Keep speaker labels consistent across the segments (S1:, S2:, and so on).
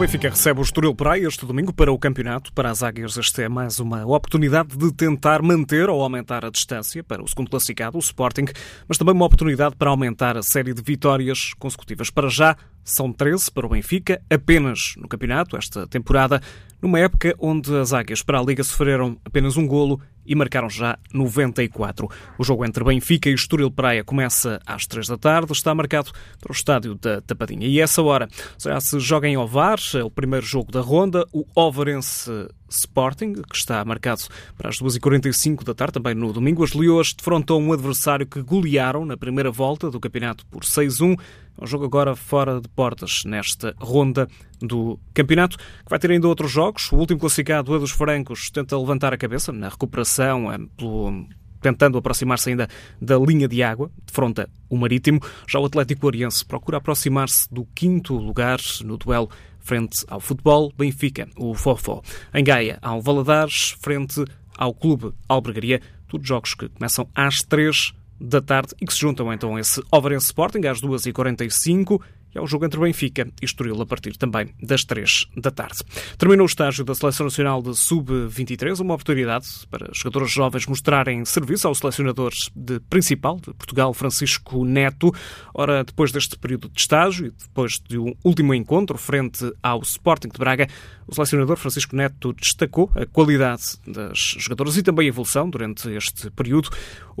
S1: Benfica recebe o Estoril Praia este domingo para o campeonato. Para as Águias, esta é mais uma oportunidade de tentar manter ou aumentar a distância para o segundo classificado, o Sporting, mas também uma oportunidade para aumentar a série de vitórias consecutivas. Para já, são 13 para o Benfica, apenas no campeonato, esta temporada, numa época onde as Águias para a Liga sofreram apenas um golo e marcaram já 94. O jogo entre Benfica e Estoril Praia começa às 3 da tarde, está marcado para o estádio da Tapadinha. E essa hora já se joga em Ovar, é o primeiro jogo da ronda, o Ovarense Sporting, que está marcado para as 2h45 da tarde, também no domingo. As Leões defrontam um adversário que golearam na primeira volta do campeonato por 6-1. É um jogo agora fora de portas nesta ronda do campeonato, que vai ter ainda outros jogos. O último classificado, o dos Francos, tenta levantar a cabeça na recuperação, é, pelo, tentando aproximar-se ainda da linha de água, defronta o Marítimo. Já o Atlético Oriense procura aproximar-se do quinto lugar no duelo frente ao futebol Benfica, o Fofó. Em Gaia, há o Valadares frente ao Clube Albergaria. Tudo jogos que começam às três da tarde e que se juntam então a esse Overense Sporting às 2h45 e ao jogo entre Benfica e Estoril a partir também das 3 da tarde. Terminou o estágio da Seleção Nacional de Sub-23, uma oportunidade para jogadores jovens mostrarem serviço ao selecionador de principal de Portugal, Francisco Neto. Ora, depois deste período de estágio e depois de um último encontro frente ao Sporting de Braga, o selecionador Francisco Neto destacou a qualidade das jogadoras e também a evolução durante este período.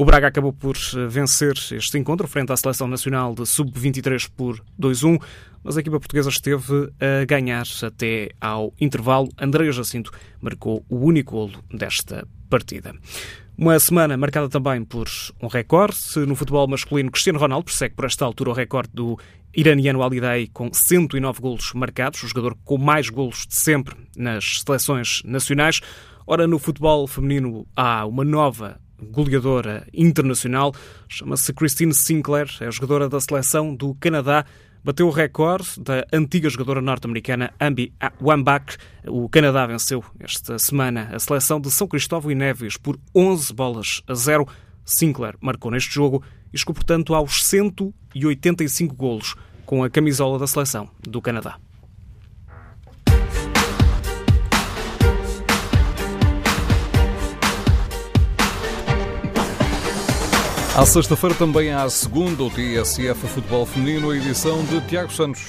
S1: O Braga acabou por vencer este encontro frente à Seleção Nacional de Sub-23 por 2-1, mas a equipa portuguesa esteve a ganhar até ao intervalo. André Jacinto marcou o único golo desta partida. Uma semana marcada também por um recorde. No futebol masculino, Cristiano Ronaldo persegue por esta altura o recorde do iraniano Ali Day com 109 golos marcados, o jogador com mais golos de sempre nas seleções nacionais. Ora, no futebol feminino há uma nova goleadora internacional, chama-se Christine Sinclair, é jogadora da seleção do Canadá bateu o recorde da antiga jogadora norte-americana Ambi Wambach. O Canadá venceu esta semana a seleção de São Cristóvão e Neves por 11 bolas a 0. Sinclair marcou neste jogo e chegou, portanto, aos 185 golos com a camisola da seleção do Canadá.
S2: À sexta-feira também há a segunda, o TSF Futebol Feminino, a edição de Tiago Santos.